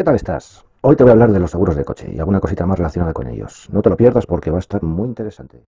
¿Qué tal estás? Hoy te voy a hablar de los seguros de coche y alguna cosita más relacionada con ellos. No te lo pierdas porque va a estar muy interesante.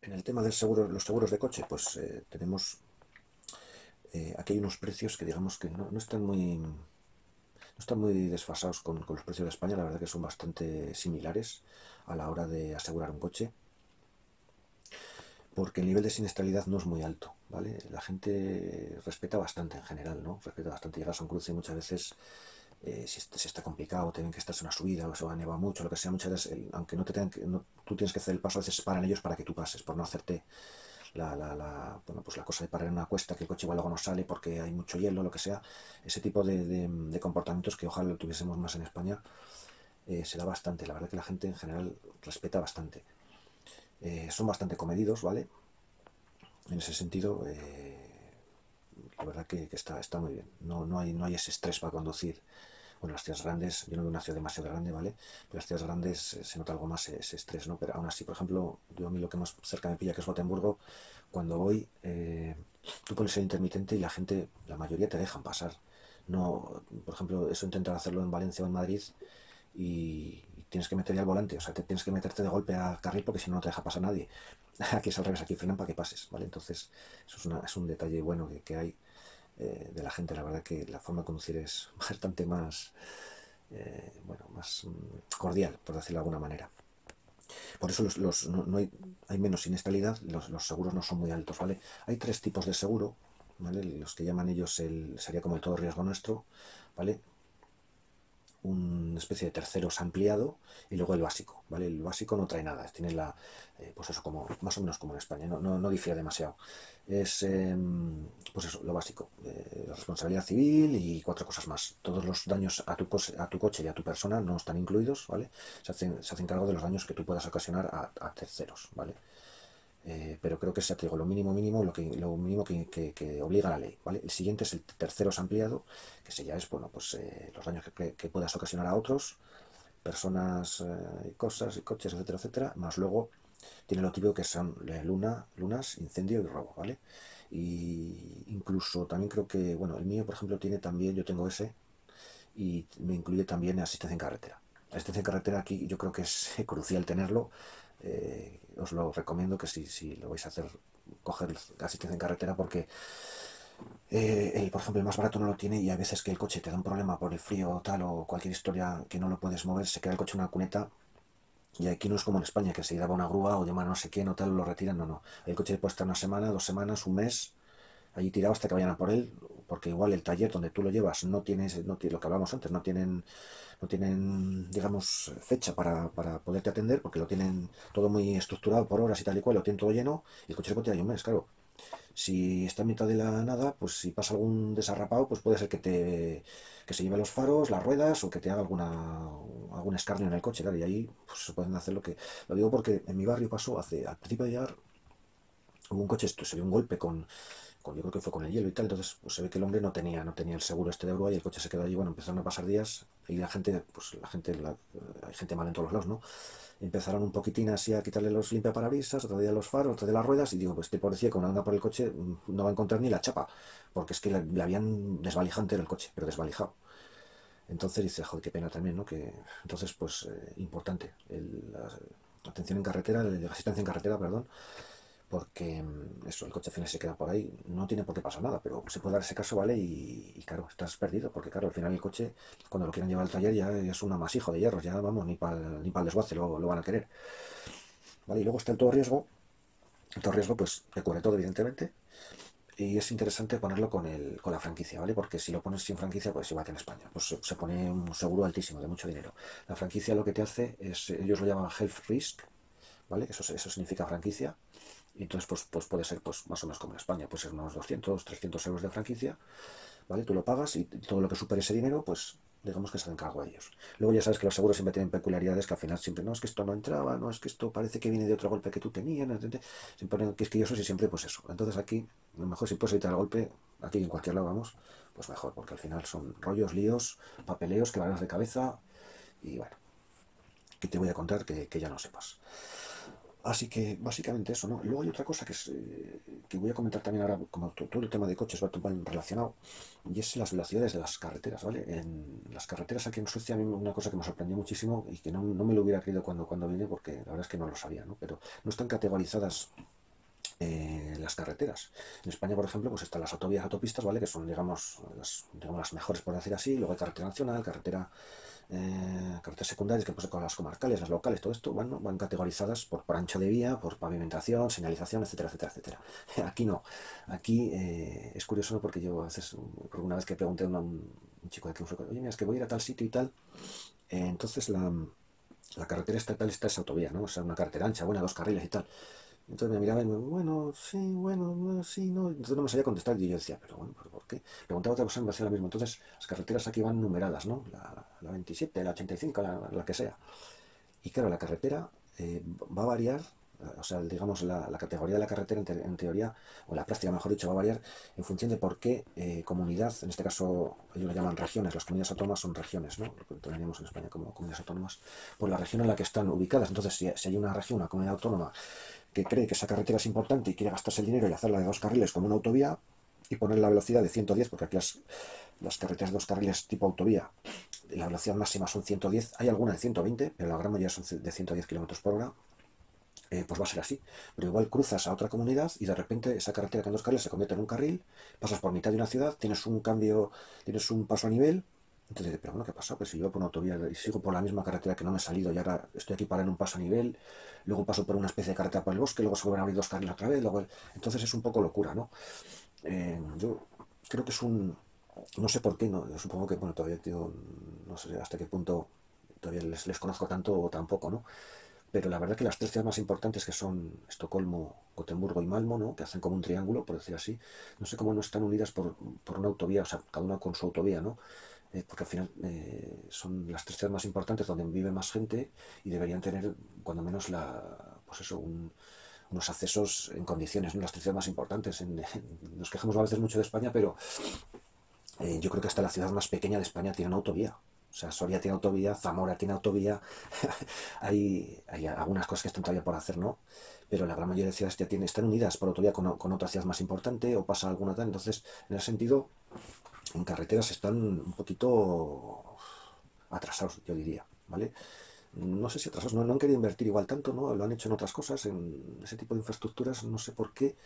En el tema de seguro, los seguros de coche, pues eh, tenemos eh, aquí hay unos precios que digamos que no, están muy no están muy desfasados con, con, los precios de España, la verdad que son bastante similares a la hora de asegurar un coche porque el nivel de siniestralidad no es muy alto, ¿vale? La gente respeta bastante en general, ¿no? Respeta bastante. Llegas a un cruce y muchas veces, eh, si, está complicado, tienen que estar en una subida o se va a nevar mucho, lo que sea, muchas veces, aunque no te tengan que, tú tienes que hacer el paso, a veces paran ellos para que tú pases, por no hacerte la, la, bueno, pues la cosa de parar en una cuesta, que el coche igual luego no sale porque hay mucho hielo, lo que sea. Ese tipo de, comportamientos que ojalá lo tuviésemos más en España, eh, se da bastante. La verdad que la gente en general respeta bastante. Eh, son bastante comedidos, ¿vale? En ese sentido, eh, la verdad que, está, está muy bien. No, no, hay, no hay ese estrés para conducir. Bueno, las ciudades grandes, yo no veo una ciudad demasiado grande, ¿vale? Pero las ciudades grandes eh, se nota algo más ese estrés, ¿no? Pero aún así, por ejemplo, yo a mí lo que más cerca me pilla, que es Gotemburgo, cuando voy, tú pones el intermitente y la gente, la mayoría te dejan pasar. No, por ejemplo, eso intentar hacerlo en Valencia o en Madrid y, tienes que meter ya el volante, o sea, te tienes que meterte de golpe a carril porque si no, no te deja pasar nadie. Aquí es al revés, aquí frenan para que pases, ¿vale? Entonces, eso es, un detalle bueno que, hay eh, de la gente. La verdad que la forma de conducir es bastante más, eh, bueno, más mm, cordial, por decirlo de alguna manera. Por eso los, no, hay, menos siniestralidad, los, los, seguros no son muy altos, ¿vale? Hay tres tipos de seguro, ¿vale? Los que llaman ellos el, sería como el todo riesgo nuestro, ¿vale? Una especie de terceros ampliado y luego el básico, ¿vale? El básico no trae nada, tiene la, eh, pues eso, como, más o menos como en España, no, no, difiere demasiado. Es, em, pues eso, lo básico, eh, responsabilidad civil y cuatro cosas más. Todos los daños a tu, a tu coche y a tu persona no están incluidos, ¿vale? Se hacen, se hacen cargo de los daños que tú puedas ocasionar a, a terceros, ¿vale? Eh, pero creo que es digo, lo mínimo mínimo, lo, que, lo mínimo que, obliga la ley. ¿vale? El siguiente es el tercero ampliado, que se ya es bueno, pues, eh, los daños que, puedas ocasionar a otros, personas, eh, cosas, y coches, etcétera, etcétera, más luego tiene lo típico que son luna, lunas, incendio y robo, ¿vale? Y incluso también creo que, bueno, el mío, por ejemplo, tiene también, yo tengo ese, y me incluye también asistencia en carretera. Asistencia en carretera aquí yo creo que es crucial tenerlo, eh, os lo recomiendo que si, si, lo vais a hacer, coger asistencia en carretera porque eh, el, por ejemplo, el más barato no lo tiene y a veces que el coche te da un problema por el frío o tal o cualquier historia que no lo puedes mover, se queda el coche en una cuneta y aquí no es como en España, que se lleva una grúa o llama no sé quién o tal, lo retiran, no, no. El coche puede estar una semana, dos semanas, un mes, allí tirado hasta que vayan a por él, porque igual el taller donde tú lo llevas no tienes, no tiene, lo que hablamos antes, no tienen, no tienen, digamos, fecha para, para, poderte atender, porque lo tienen todo muy estructurado por horas y tal y cual, lo tienen todo lleno, y el coche se puede tirar un mes, claro. Si está en mitad de la nada, pues si pasa algún desarrapado, pues puede ser que te que se lleve los faros, las ruedas o que te haga alguna algún escarnio en el coche, claro, y ahí pues, se pueden hacer lo que... Lo digo porque en mi barrio pasó hace, al principio de llegar, hubo un coche, esto, se dio un golpe con, yo creo que fue con el hielo y tal, entonces pues, se ve que el hombre no tenía, no tenía el seguro este de grúa y el coche se quedó allí, bueno, empezaron a pasar días y la gente, pues la gente, hay gente mal en todos los lados, ¿no? Empezaron un poquitín así a quitarle los limpiaparabrisas, otro día los faros, otro de las ruedas y digo, pues este pobrecillo cuando anda por el coche mm, no va a encontrar ni la chapa, porque es que le, habían desvalijante el coche, pero desvalijado. Entonces dice, joder, qué pena también, ¿no? Que, entonces, pues, eh, importante, la, atención en carretera, la asistencia en carretera, perdón, porque mm, eso, el coche al final se queda por ahí, no tiene por qué pasar nada, pero se puede dar ese caso, ¿vale? Y, claro, estás perdido, porque claro, al final el coche, cuando lo quieran llevar al taller, ya es un amasijo de hierros, ya vamos, ni para ni el desguace lo, van a querer. ¿Vale? Y luego está el todo riesgo, el todo riesgo pues te cubre todo, evidentemente, y es interesante ponerlo con, el, con la franquicia, ¿vale? Porque si lo pones sin franquicia, pues igual que en España, pues se, pone un seguro altísimo, de mucho dinero. La franquicia lo que te hace es, ellos lo llaman health risk, ¿vale? Eso, eso significa franquicia entonces, pues, pues puede ser pues, más o menos como en España, puede ser unos 200, 300 euros de franquicia, ¿vale? Tú lo pagas y todo lo que supere ese dinero, pues digamos que se hacen cargo a ellos. Luego ya sabes que los seguros siempre tienen peculiaridades que al final siempre, no, es que esto no entraba, no, es que esto parece que viene de otro golpe que tú tenías, siempre que es que yo soy siempre pues eso. Entonces aquí, a lo mejor si puedes evitar el golpe, aquí en cualquier lado vamos, pues mejor, porque al final son rollos, líos, papeleos, que van de cabeza y bueno, que te voy a contar que, que ya no sepas. Así que básicamente eso, ¿no? Luego hay otra cosa que, es, eh, que voy a comentar también ahora, como todo el tema de coches va relacionado, y es las velocidades de las carreteras, ¿vale? En las carreteras aquí en Suecia a mí una cosa que me sorprendió muchísimo y que no, me lo hubiera creído cuando, cuando vine, porque la verdad es que no lo sabía, ¿no? Pero no están categorizadas eh, las carreteras. En España, por ejemplo, pues están las autovías, autopistas, ¿vale? Que son, digamos, las, digamos, las mejores, por decir así. Luego hay carretera nacional, carretera eh, carreteras secundarias, que pues con las comarcales, las locales, todo esto bueno, van categorizadas por, por, ancho de vía, por pavimentación, señalización, etcétera, etcétera, etcétera. Aquí no. Aquí eh, es curioso porque yo a veces, una vez que pregunté a un, chico de fue, oye, mira, es que voy a ir a tal sitio y tal, eh, entonces la, la carretera estatal está esa autovía, ¿no? O sea, una carretera ancha, buena, dos carriles y tal. Entonces me miraba y me bueno, sí, bueno, sí, no. Entonces no me sabía contestar y yo decía, pero bueno, ¿por qué? Preguntaba otra persona y me hacía lo mismo. Entonces las carreteras aquí van numeradas, ¿no? La, la 27, la 85, la, la, que sea. Y claro, la carretera eh, va a variar, o sea, digamos, la, categoría de la carretera en, teoría, o la práctica, mejor dicho, va a variar en función de por qué eh, comunidad, en este caso ellos lo llaman regiones, las comunidades autónomas son regiones, ¿no? Lo que tenemos en España como comunidades autónomas, por la región en la que están ubicadas. Entonces, si, si hay una región, una comunidad autónoma que cree que esa carretera es importante y quiere gastarse el dinero y hacerla de dos carriles como una autovía y poner la velocidad de 110, porque aquí las, las carreteras de dos carriles tipo autovía, la velocidad máxima son 110, hay alguna de 120, pero la gran mayoría son de 110 km por hora, eh, pues va a ser así. Pero igual cruzas a otra comunidad y de repente esa carretera que en dos carriles se convierte en un carril, pasas por mitad de una ciudad, tienes un cambio, tienes un paso a nivel, entonces, pero bueno, ¿qué pasa? Pues si yo por una autovía y sigo por la misma carretera que no me he salido y ahora estoy aquí para en un paso a nivel, luego paso por una especie de carretera por el bosque, luego se vuelven a abrir dos carriles otra vez, luego... entonces es un poco locura, ¿no? Eh, yo creo que es un... No sé por qué, no, supongo que, bueno, todavía tío, no sé hasta qué punto todavía les conozco tanto o tampoco, ¿no? Pero la verdad que las tres ciudades más importantes que son Estocolmo, Gotemburgo y Malmo, ¿no? que hacen como un triángulo, por decir así, no sé cómo no están unidas por, por una autovía, o sea, cada una con su autovía, ¿no? Eh, porque al final eh, son las tres ciudades más importantes donde vive más gente y deberían tener, cuando menos, la, pues eso, unos accesos en condiciones, ¿no? las tres ciudades más importantes. nos quejamos a veces mucho de España, pero eh, yo creo que hasta la ciudad más pequeña de España tiene una autovía. O sea, Soria tiene autovía, Zamora tiene autovía, hay, hay, algunas cosas que están todavía por hacer, ¿no? Pero la gran mayoría de ciudades ya tienen, están unidas por autovía con, con otra ciudad más importante o pasa alguna tal. Entonces, en ese sentido, en carreteras están un poquito atrasados, yo diría, ¿vale? No sé si atrasados, no, han querido invertir igual tanto, ¿no? Lo han hecho en otras cosas, en ese tipo de infraestructuras, no sé por qué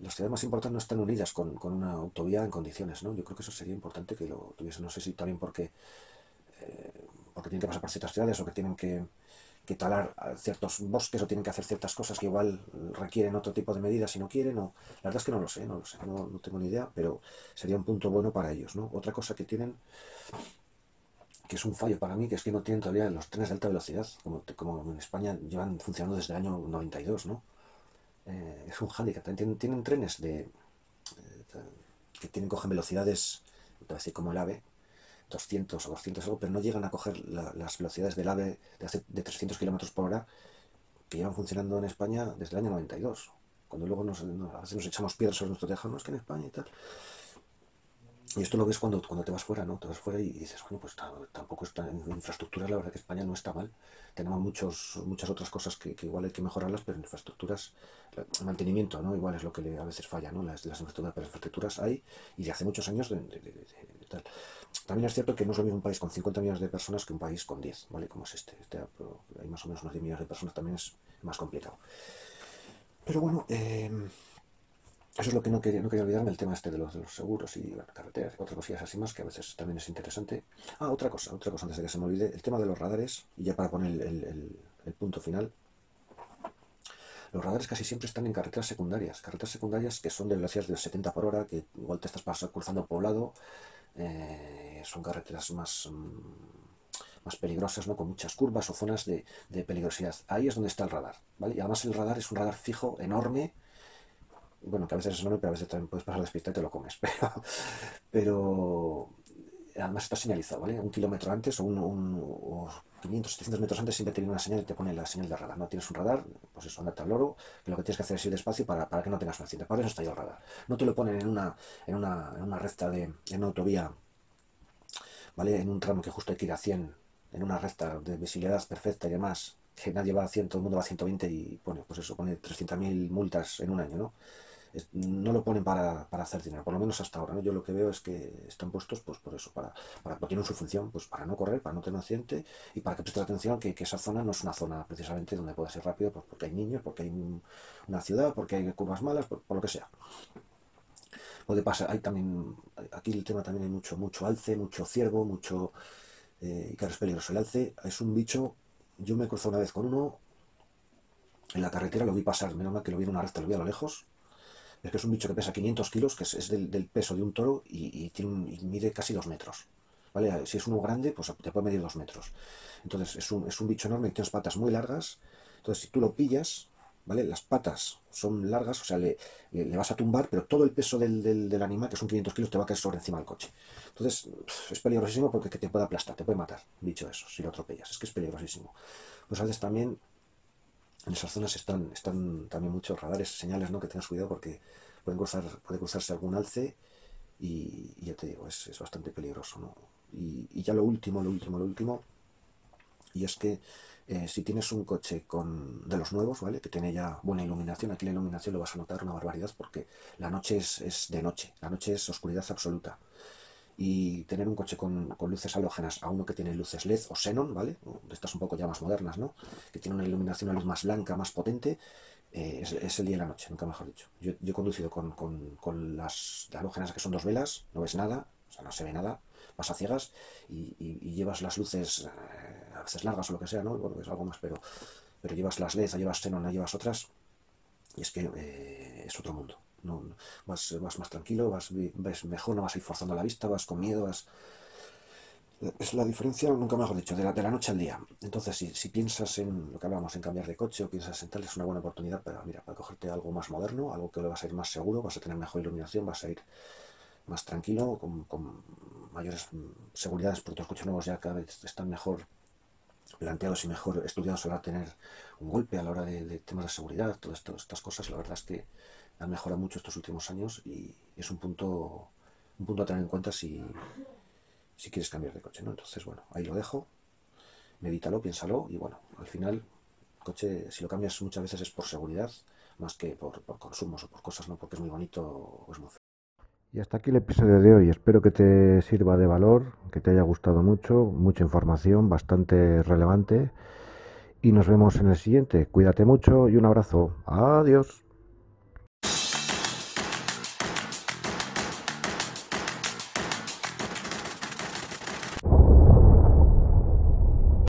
las ciudades más importantes no están unidas con, una autovía en condiciones, ¿no? Yo creo que eso sería importante que lo tuviesen, no sé si también porque, porque tienen que pasar por ciertas ciudades o que tienen que que talar ciertos bosques o tienen que hacer ciertas cosas que igual requieren otro tipo de medidas si no quieren. O, la verdad es que no lo sé, no lo sé, no, tengo ni idea, pero sería un punto bueno para ellos. ¿no? Otra cosa que tienen, que es un fallo para mí, que es que no tienen todavía los trenes de alta velocidad, como, como en España llevan funcionando desde el año 92. ¿no? Eh, es un hándicap. Tienen, tienen trenes de, eh, que tienen cogen velocidades, decir como el AVE, 200 o 200 algo, pero no llegan a coger las velocidades del AVE de, hace, de 300 km por hora que llevan funcionando en España desde el año 92. Cuando luego nos, veces nos echamos piedras sobre nuestro tejado, no es que en España y tal. Y esto lo ves cuando, cuando te vas fuera, ¿no? Te vas fuera y dices, bueno, pues tampoco está en infraestructuras, la verdad que España no está mal. Tenemos muchos, muchas otras cosas que, igual hay que mejorarlas, pero en infraestructuras, mantenimiento, ¿no? Igual es lo que a veces falla, ¿no? Las, las infraestructuras, pero infraestructuras hay y de hace muchos años de, tal. También es cierto que no es lo mismo un país con 50 millones de personas que un país con 10, ¿vale? Como es este. este hay más o menos unos 10 millones de personas, también es más complicado. Pero bueno, eh, eso es lo que no quería, no quería olvidarme, el tema este de los, de los seguros y bueno, carreteras otras cosillas así más, que a veces también es interesante. Ah, otra cosa, otra cosa antes de que se me olvide, el tema de los radares, y ya para poner el, el, punto final. Los radares casi siempre están en carreteras secundarias, carreteras secundarias que son de velocidades de 70 por hora, que igual te estás pasando, cruzando poblado, eh, son carreteras más, mm, más peligrosas, ¿no? con muchas curvas o zonas de, de peligrosidad. Ahí es donde está el radar, ¿vale? Y además el radar es un radar fijo, enorme, bueno, que a veces es enorme, pero a veces también puedes pasar despista y te lo comes, pero, pero además está señalizado, ¿vale? Un kilómetro antes o, un, 500, 700 metros antes siempre tiene una señal y te pone la señal de radar. No tienes un radar, pues eso, andate al loro, que lo que tienes que hacer es ir despacio para, para que no tengas un accidente. Para eso está ahí el radar. No te lo ponen en una, en una, en una recta de, en una autovía, ¿vale? En un tramo que justo hay que a 100, en una recta de visibilidad perfecta y demás, que nadie va a 100, todo el mundo va a 120 y pone, pues eso, pone 300.000 multas en un año, ¿no? No lo ponen para, para, hacer dinero, por lo menos hasta ahora, ¿no? Yo lo que veo es que están puestos, pues por eso, para, para tienen su función, pues para no correr, para no tener un accidente y para que preste atención que, que esa zona no es una zona precisamente donde puede ser rápido, pues porque hay niños, porque hay una ciudad, porque hay curvas malas, por, lo que sea. Puede pasar, hay también, aquí el tema también hay mucho, mucho alce, mucho ciervo, mucho, eh, y claro, es peligroso. El alce es un bicho yo me cruzo una vez con uno en la carretera, lo vi pasar, menos mal que lo vi en una recta, lo vi a lo lejos. Es que es un bicho que pesa 500 kilos, que es, del, peso de un toro y, tiene mide casi 2 metros. ¿Vale? Si es uno grande, pues te puede medir 2 metros. Entonces es un, es un bicho enorme y tiene patas muy largas. Entonces si tú lo pillas, ¿vale? Las patas son largas, o sea, le, le, vas a tumbar, pero todo el peso del, del, animal, que son 500 kilos, te va a caer sobre encima del coche. Entonces, es peligrosísimo porque te puede aplastar, te puede matar, dicho eso, si lo atropellas. Es que es peligrosísimo. Pues a veces también en esas zonas están, están también muchos radares, señales, ¿no? Que tengas cuidado porque pueden cruzar, puede cruzarse algún alce y, ya te digo, es, es bastante peligroso, ¿no? Y, y ya lo último, lo último, lo último, y es que eh, si tienes un coche con de los nuevos, ¿vale? Que tiene ya buena iluminación, aquí la iluminación lo vas a notar una barbaridad porque la noche es, de noche, la noche es oscuridad absoluta. Y tener un coche con, luces halógenas a uno que tiene luces LED o xenon, ¿vale? Estas un poco ya más modernas, ¿no? Que tiene una iluminación, una luz más blanca, más potente, eh, es, el día y la noche, nunca mejor dicho. Yo, he conducido con, las halógenas que son dos velas, no ves nada, o sea, no se ve nada, vas a ciegas y, llevas las luces eh, a veces largas o lo que sea, ¿no? Bueno, es algo más, pero, pero llevas las LED, llevas xenon, no llevas otras, y es que eh, es otro mundo. No, vas, vas, más tranquilo, vas ves mejor, no vas a ir forzando la vista, vas con miedo, vas... Es la diferencia, nunca mejor dicho, de la, de la noche al día. Entonces, si, si, piensas en lo que hablamos, en cambiar de coche o piensas en tal, es una buena oportunidad para, mira, para cogerte algo más moderno, algo que le vas a ir más seguro, vas a tener mejor iluminación, vas a ir más tranquilo, con, mayores seguridades, porque los coches nuevos ya cada vez están mejor planteados y mejor estudiados a tener un golpe a la hora de, temas de seguridad, todas estas cosas, la verdad es que han mejorado mucho estos últimos años y es un punto, un punto a tener en cuenta si, si quieres cambiar de coche, ¿no? Entonces, bueno, ahí lo dejo, medítalo, piénsalo y bueno, al final, coche, si lo cambias muchas veces es por seguridad, más que por, por consumos o por cosas, ¿no? Porque es muy bonito o es muy feo. Y hasta aquí el episodio de hoy. Espero que te sirva de valor, que te haya gustado mucho, mucha información, bastante relevante. Y nos vemos en el siguiente. Cuídate mucho y un abrazo. Adiós.